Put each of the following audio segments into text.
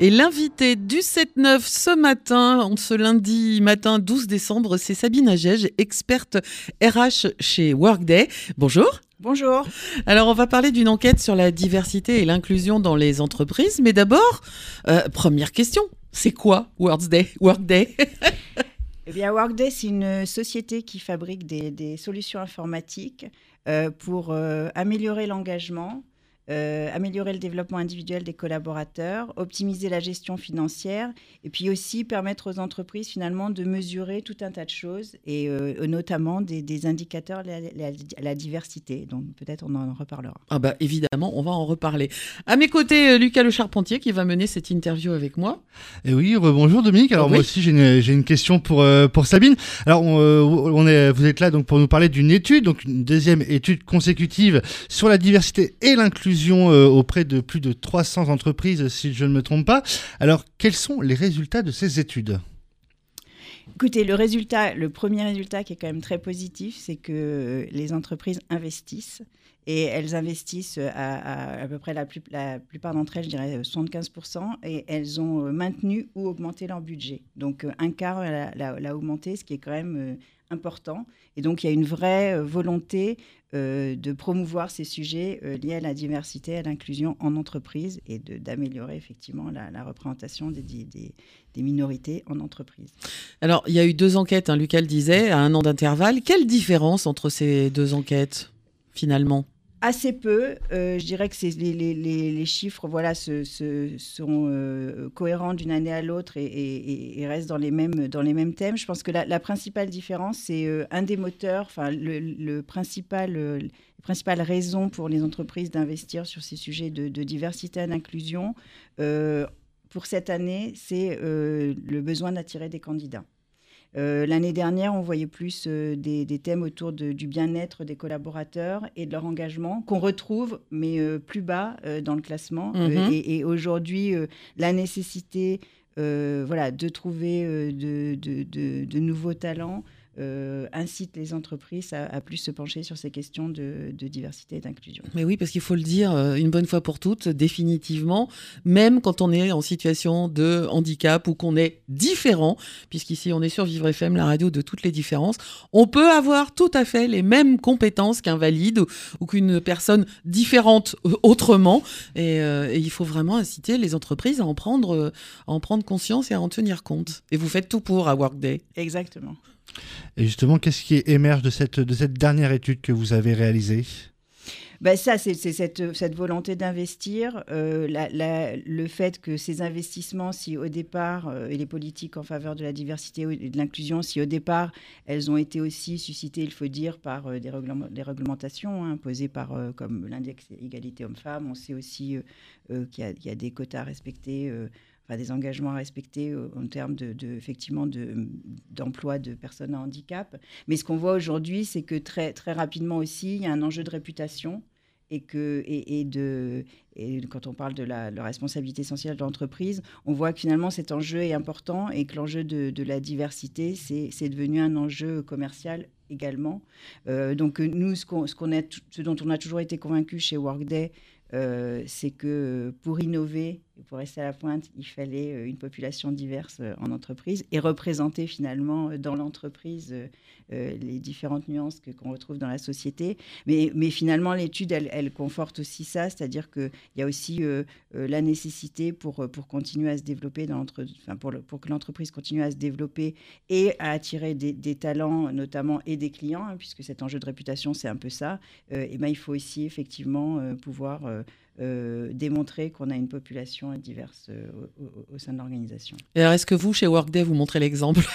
Et l'invité du 7-9 ce matin, ce lundi matin 12 décembre, c'est Sabine Agege, experte RH chez Workday. Bonjour. Bonjour. Alors, on va parler d'une enquête sur la diversité et l'inclusion dans les entreprises. Mais d'abord, euh, première question, c'est quoi Workday? Workday? Eh bien, Workday, c'est une société qui fabrique des, des solutions informatiques euh, pour euh, améliorer l'engagement, euh, améliorer le développement individuel des collaborateurs, optimiser la gestion financière et puis aussi permettre aux entreprises finalement de mesurer tout un tas de choses et euh, notamment des, des indicateurs à la, la- la diversité. Donc peut-être on en reparlera. Ah bah évidemment, on va en reparler. À mes côtés, euh, Lucas Le Charpentier qui va mener cette interview avec moi. Et oui, bonjour Dominique. Alors Oui. moi aussi j'ai une, j'ai une question pour euh, pour Sabine. Alors on, euh, on est, vous êtes là donc pour nous parler d'une étude, donc une deuxième étude consécutive sur la diversité et l'inclusion euh, auprès de plus de 300 entreprises, si je ne me trompe pas. Alors quels sont les résultats de ces études? Écoutez, le résultat, le premier résultat qui est quand même très positif, c'est que les entreprises investissent et elles investissent à, à, peu près la, plupart d'entre elles, je dirais euh, 75%, et elles ont euh, maintenu ou augmenté leur budget. Donc euh, un quart l'a, augmenté, ce qui est quand même important. Et donc il y a une vraie volonté euh, de promouvoir ces sujets euh, liés à la diversité, à l'inclusion en entreprise et d'améliorer effectivement la, représentation des- des minorités en entreprise. Alors, il y a eu deux enquêtes, hein, Lucas le disait, à un an d'intervalle. Quelle différence entre ces deux enquêtes, finalement? Assez peu. Euh, je dirais que les, chiffres voilà, sont euh, cohérents d'une année à l'autre et, restent dans les, mêmes, thèmes. Je pense que la, principale différence, c'est euh, un des moteurs, enfin, le, le principal, pour les entreprises d'investir sur ces sujets de, diversité et d'inclusion. pour cette année, c'est le besoin d'attirer des candidats. Euh, L'année dernière, on voyait plus euh, des, des thèmes autour de- du bien-être des collaborateurs et de leur engagement, qu'on retrouve, mais euh, plus bas dans le classement. Mhm. et et aujourd'hui, la nécessité voilà, de trouver de, de- de- de nouveaux talents euh, incite les entreprises à, à plus se pencher sur ces questions de, de diversité et d'inclusion. Mais oui, parce qu'il faut le dire euh, une bonne fois pour toutes, définitivement, même quand on est en situation de handicap ou qu'on est différent, puisqu'ici on est sur Vivre FM, la radio de toutes les différences, on peut avoir tout à fait les mêmes compétences qu'un valide ou, ou qu'une personne différente euh, autrement. Et, euh, et il faut vraiment inciter les entreprises à en, prendre, à en prendre conscience et à en tenir compte. Et vous faites tout pour à Workday. Exactement. Et justement, qu'est-ce qui émerge de cette de cette dernière étude que vous avez réalisée? Ben ça, c'est cette, volonté d'investir, euh, le fait que ces investissements, si au départ, euh, et les politiques en faveur de la diversité et de l'inclusion, si au départ, elles ont été aussi suscitées, il faut dire, par euh, des, réglement- des réglementations hein, imposées par, comme l'index égalité homme-femme, on sait aussi qu'il y, y a des quotas euh, des engagements à respecter en termes de, de- d'emploi de, personnes à handicap. Mais ce qu'on voit aujourd'hui, c'est que très, très rapidement aussi, il y a un enjeu de réputation et que et, de et quand on parle de la, la responsabilité essentielle de l'entreprise, on voit que finalement cet enjeu est important et que l'enjeu de, de la diversité, c'est devenu un enjeu commercial également. Euh, donc nous, ce, qu'on, ce, qu'on ce dont on a toujours été convaincus chez Workday, euh, c'est que pour innover, pour rester à la pointe, il fallait euh, une population diverse euh, en entreprise et représenter finalement euh, dans l'entreprise les différentes nuances qu'on retrouve dans la société. Mais, finalement, l'étude, elle, conforte aussi ça, c'est-à-dire qu'il y a aussi la nécessité pour, pour continuer à se développer, dans enfin, pour, pour que l'entreprise continue à se développer et à attirer des, talents, notamment, et des clients, hein, puisque cet enjeu de réputation, c'est un peu ça. Et ben, il faut aussi effectivement pouvoir euh, démontrer qu'on a une population diverse euh, au, au- au sein de l'organisation. Et alors, est-ce que vous, chez Workday, vous montrez l'exemple?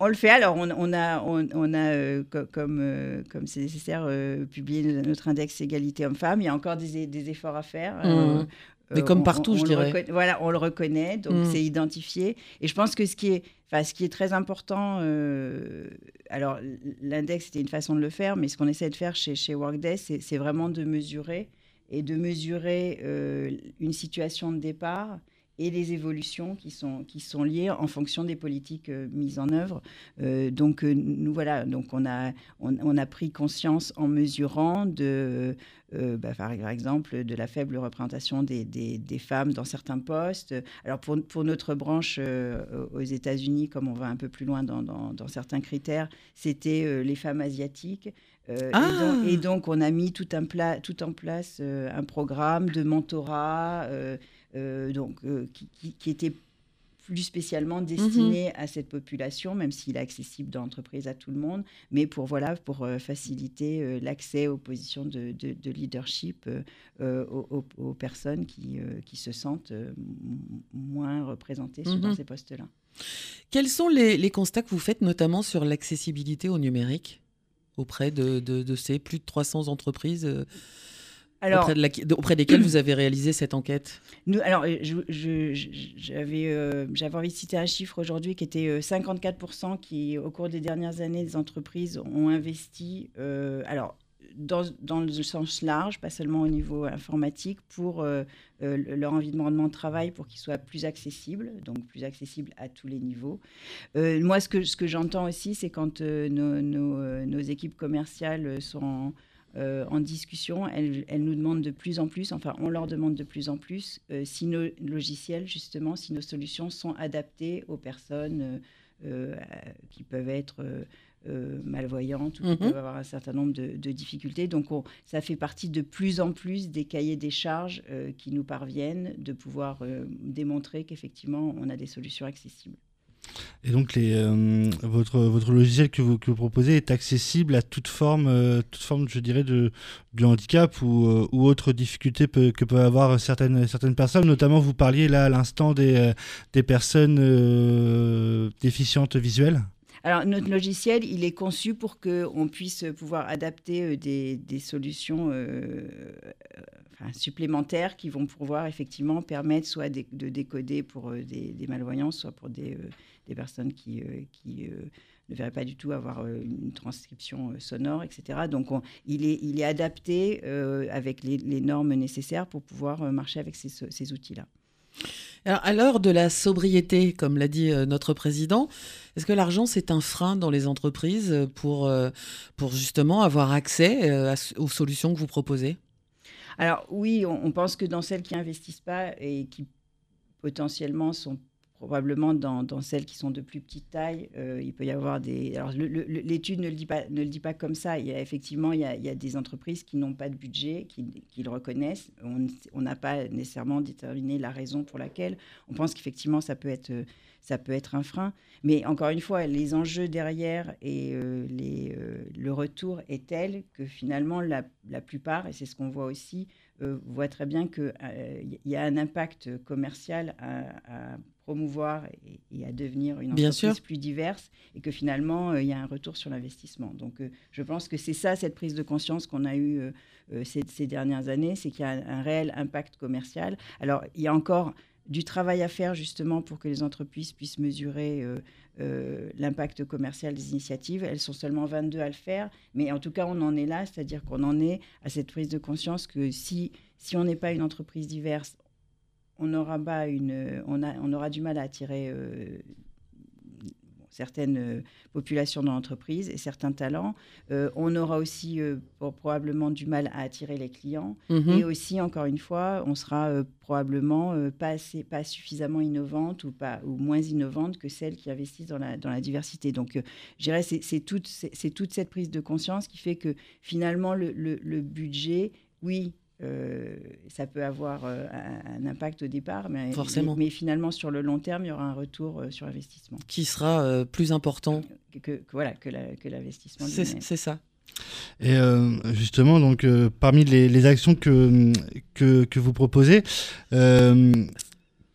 on, le fait. Alors, on, a, on, a comme comme c'est nécessaire, publié notre index égalité homme-femme. Il y a encore des, des efforts à faire. Mmh. Mais comme partout, je dirais. Voilà, on le reconnaît, donc mmh. c'est identifié. Et je pense que ce qui est, enfin, ce qui est très important, alors l'index c'était une façon de le faire, mais ce qu'on essaie de faire chez, chez Workday, c'est vraiment de mesurer et de mesurer une situation de départ et les évolutions qui sont, qui sont liées en fonction des politiques euh, mises en œuvre. Euh, donc, euh, nous voilà, donc on a, on, a pris conscience en mesurant de, bah, par, exemple, de la faible représentation des, des, femmes dans certains postes. Alors, pour, pour notre branche aux États-Unis, comme on va un peu plus loin dans, dans, certains critères, c'était les femmes asiatiques. Ah et, donc, on a mis tout, un pla tout en place un programme de mentorat euh, donc, euh, qui, était plus spécialement destiné mhm. à cette population, même s'il est accessible dans l'entreprise à tout le monde, mais pour, voilà, pour euh, faciliter l'accès aux positions de, leadership aux, personnes qui, qui se sentent moins représentées dans mhm. ces postes-là. Quels sont les, les, constats que vous faites notamment sur l'accessibilité au numérique auprès de, ces plus de 300 entreprises auprès, desquels vous avez réalisé cette enquête? Nous, Alors, euh, j'avais euh, envie de citer un chiffre aujourd'hui qui était 54% euh, qui, au cours des dernières années, des entreprises ont investi. alors, dans, dans, le sens large, pas seulement au niveau informatique, pour leur environnement de travail, pour qu'il soit plus accessible, donc plus accessible à tous les niveaux. moi, ce que, ce que j'entends aussi, c'est quand nos, nos, nos, équipes commerciales sont euh, en discussion, elles, nous demandent de plus en plus, enfin on leur demande de plus en plus euh, si nos logiciels, justement, si nos solutions sont adaptées aux personnes euh, qui peuvent être malvoyantes ou qui mhm. peuvent avoir un certain nombre de, difficultés. Donc ça fait partie de plus en plus des cahiers des charges qui nous parviennent de pouvoir démontrer qu'effectivement on a des solutions accessibles. Et donc, euh, votre, logiciel que vous, proposez est accessible à toute forme, euh, toute forme je dirais, de, handicap ou, euh, ou autre difficulté que peuvent avoir certaines, personnes. Notamment, vous parliez là à l'instant des, des personnes déficientes visuelles. Alors, notre logiciel, il est conçu pour qu'on puisse pouvoir adapter des, des solutions supplémentaires qui vont pouvoir effectivement permettre soit de, décoder pour des, des, malvoyants, soit pour des, des personnes qui, euh, qui euh, ne verraient pas du tout avoir euh, une transcription sonore, etc. Donc il, est, il est adapté avec les, normes nécessaires pour pouvoir marcher avec ces, ces outils-là. Alors, à l'heure de la sobriété, comme l'a dit notre président, est-ce que l'argent, c'est un frein dans les entreprises pour, pour justement avoir accès aux solutions que vous proposez? Alors oui, on, on, pense que dans celles qui investissent pas et qui potentiellement sont probablement dans, celles qui sont de plus petite taille, euh, il peut y avoir des. Alors l'étude ne le dit pas, ne le dit pas comme ça. Il y a effectivement il y a, des entreprises qui n'ont pas de budget, qui, qui le reconnaissent. On n'a pas nécessairement déterminé la raison pour laquelle. On pense qu'effectivement ça peut être ça peut être un frein. Mais encore une fois, les enjeux derrière et euh, les, euh, le retour est tel que finalement la, la plupart, et c'est ce qu'on voit aussi, voient très bien qu'il il y a un impact commercial à promouvoir et, à devenir une entreprise plus diverse et que finalement, euh, il y a un retour sur l'investissement. Donc, euh, je pense que c'est ça, cette prise de conscience qu'on a eue euh, ces, dernières années, c'est qu'il y a un, réel impact commercial. Alors, il y a encore du travail à faire justement pour que les entreprises puissent mesurer l'impact commercial des initiatives. Elles sont seulement 22 à le faire, mais en tout cas, on en est là, c'est-à-dire qu'on en est à cette prise de conscience que si, si on n'est pas une entreprise diverse, on aura, pas une, on, a, on aura du mal à attirer euh, certaines euh, populations dans l'entreprise et certains talents. Euh, on aura aussi probablement du mal à attirer les clients. Mhm. Et aussi, encore une fois, on sera probablement pas, assez, pas suffisamment innovante ou, pas, ou moins innovante que celles qui investissent dans la, dans la diversité. Donc, je dirais c'est, toute, cette prise de conscience qui fait que finalement, le, le budget, oui, euh, ça peut avoir euh, un, impact au départ, mais, mais, finalement sur le long terme, il y aura un retour euh, sur investissement. Qui sera plus important que, voilà, que, l'investissement. C'est ça. Et justement, donc, parmi les, actions que, que, que, vous proposez,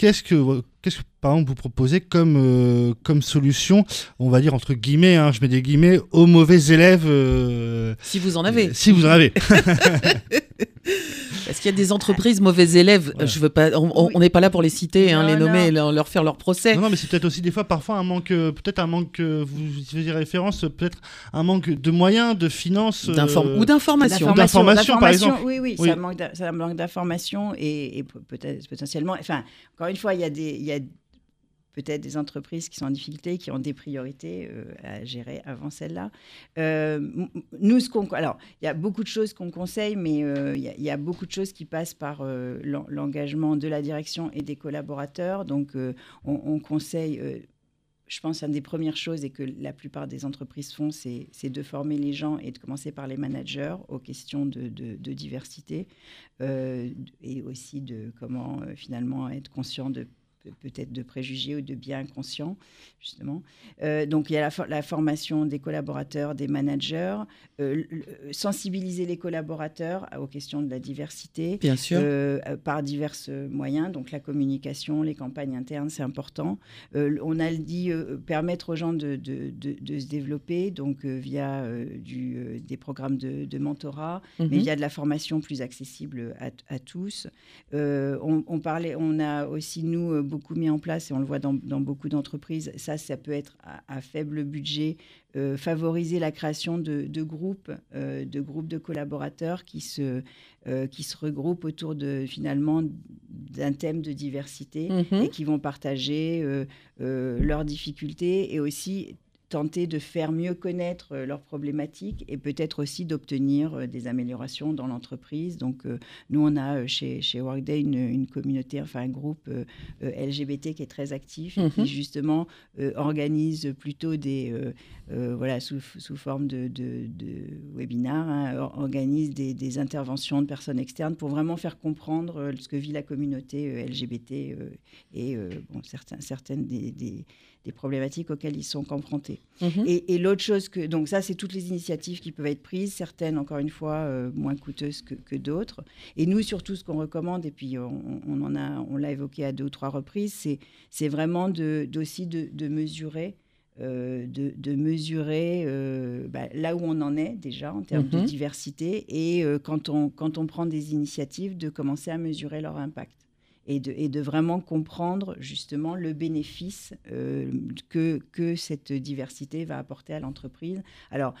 qu'est-ce que, qu'est-ce que par exemple, vous proposez comme, euh, comme solution, on va dire entre guillemets, hein, je mets des guillemets, aux mauvais élèves euh, Si vous en avez. Si vous en avez. Est-ce qu'il y a des entreprises mauvais élèves Ouais. Je veux pas. On n'est pas là pour les citer, hein, les nommer, et leur, leur faire leur procès. Non, non, mais c'est peut-être aussi des fois, parfois, un manque, euh, peut-être un manque, euh, vous y faisiez référence, peut-être un manque de moyens, de finances. euh, ou d'information. D'information, par exemple. Oui, oui, Oui. ça manque ça manque d'information et, et peut- peut-être potentiellement. Enfin, encore une fois, il y a des, il y a peut-être des entreprises qui sont en difficulté, qui ont des priorités euh, à gérer avant celle-là. Euh, nous, alors, il y a beaucoup de choses qu'on conseille, mais euh, il y, a- beaucoup de choses qui passent par l'en- l'engagement de la direction et des collaborateurs. Donc, on, on conseille. je pense qu'une des premières choses et que la plupart des entreprises font, c'est de former les gens et de commencer par les managers aux questions de, diversité et aussi de comment finalement être conscient de peut-être de préjugés ou de biens inconscients, justement. Euh, donc, il y a la, for- la formation des collaborateurs, des managers, euh, sensibiliser les collaborateurs aux questions de la diversité, Bien sûr. euh, par divers moyens. Donc la communication, les campagnes internes, c'est important. On a dit permettre aux gens de, de- de- de se développer, donc via du, des programmes de, mentorat, mais Mhm. via de la formation plus accessible à, à tous. On, on parlait, on a aussi nous beaucoup mis en place et on le voit dans, dans beaucoup d'entreprises. Ça, ça peut être à, à faible budget. euh, favoriser la création de, de groupes, euh, de groupes de collaborateurs qui se, euh, qui se regroupent autour de finalement d'un thème de diversité Mhm. et qui vont partager leurs difficultés et aussi tenter de faire mieux connaître euh, leurs problématiques et peut-être aussi d'obtenir euh, des améliorations dans l'entreprise. Donc, euh, nous, on a chez, chez Workday une, une communauté, enfin un groupe LGBT qui est très actif et Mhm. qui justement organise plutôt des, voilà, sous, sous forme de, de, de webinars, hein, or- organise des, des interventions de personnes externes pour vraiment faire comprendre ce que vit la communauté LGBT et bon, certains, certaines des, des- des problématiques auxquelles ils sont confrontés. Mhm. Et, et l'autre chose que donc ça c'est toutes les initiatives qui peuvent être prises, certaines encore une fois euh, moins coûteuses que, que d'autres. Et nous surtout ce qu'on recommande et puis on, on en a on l'a évoqué à deux ou trois reprises, c'est vraiment de d'aussi de, de mesurer. euh, de, de mesurer euh, bah, là où on en est déjà en termes Mhm. de diversité et euh, quand, on, quand on prend des initiatives, de commencer à mesurer leur impact et de, vraiment comprendre justement le bénéfice euh, que, que cette diversité va apporter à l'entreprise. Alors,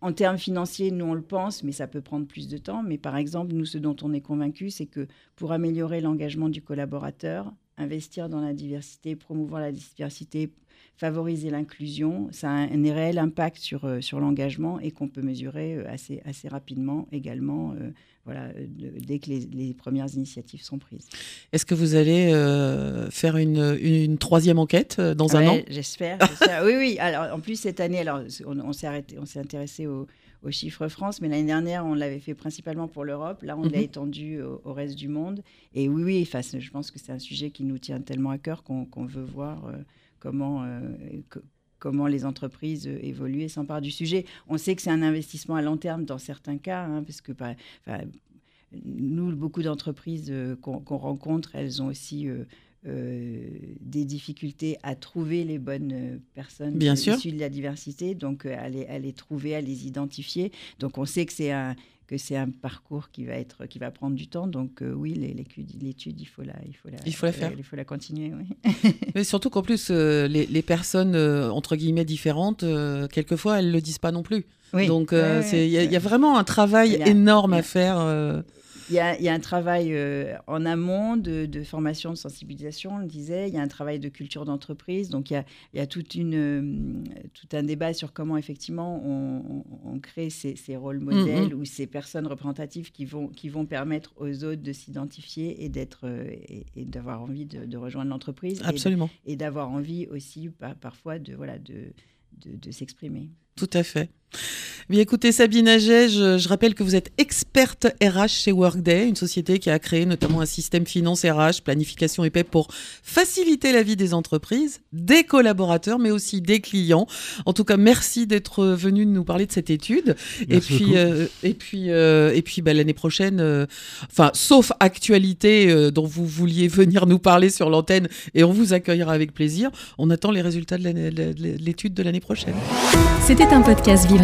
en termes financiers, nous on le pense, mais ça peut prendre plus de temps. Mais par exemple, nous, ce dont on est convaincu, c'est que pour améliorer l'engagement du collaborateur, investir dans la diversité, promouvoir la diversité, favoriser l'inclusion, ça a un, un réel impact sur, euh, sur l'engagement et qu'on peut mesurer euh, assez, assez rapidement également, euh, voilà, dès que les, les premières initiatives sont prises. Est-ce que vous allez euh, faire une, une troisième enquête dans un an? J'espère. oui, oui. Alors, en plus, cette année, alors, on, on s'est arrêté, on s'est intéressé au- aux chiffres France, mais l'année dernière, on l'avait fait principalement pour l'Europe. Là, on l'a Mhm. étendu au, au reste du monde. Et oui, oui, enfin, je pense que c'est un sujet qui nous tient tellement à cœur qu'on qu'on veut voir euh, comment, euh, que- comment les entreprises euh, évoluent et s'emparent du sujet. On sait que c'est un investissement à long terme dans certains cas, hein, parce que nous, beaucoup d'entreprises euh, qu'on rencontre, elles ont aussi euh, des difficultés à trouver les bonnes personnes Bien sûr. issues de la diversité, donc à les, à les trouver, à les identifier. Donc on sait que c'est un que c'est un parcours qui va être qui va prendre du temps. Donc euh, oui, l'étude, il faut la, il faut la, Il faut la faire. il faut la continuer. Oui. Mais surtout qu'en plus, euh, les, les personnes, euh, entre guillemets, différentes, euh, quelquefois, elles ne le disent pas non plus. Oui. Donc, euh, Ouais, il y, a- y vraiment un travail énorme à faire. Il y, a, il y a un travail euh, en amont de, de formation, de sensibilisation, on le disait. Il y a un travail de culture d'entreprise. Donc, il y a, il y a toute une, euh, tout un débat sur comment, effectivement, on, on- on crée ces, ces rôles modèles ou ces personnes représentatives qui vont, qui vont permettre aux autres de s'identifier et d'être euh, et, et d'avoir envie de, de rejoindre l'entreprise. absolument. Et, d'avoir envie aussi, par- parfois, de, voilà, de, de, de s'exprimer. Tout à fait. Bien, écoutez, Sabine Aget, je, je, rappelle que vous êtes experte RH chez Workday, une société qui a créé notamment un système finance RH, planification et paie pour faciliter la vie des entreprises, des collaborateurs, mais aussi des clients. En tout cas, merci d'être venu nous parler de cette étude. et puis, euh, et puis, euh, et puis, bah, l'année prochaine, euh, enfin, sauf actualité euh, dont vous vouliez venir nous parler sur l'antenne, et on vous accueillera avec plaisir. On attend les résultats de l'étude de l'année prochaine. C'était un podcast Vivre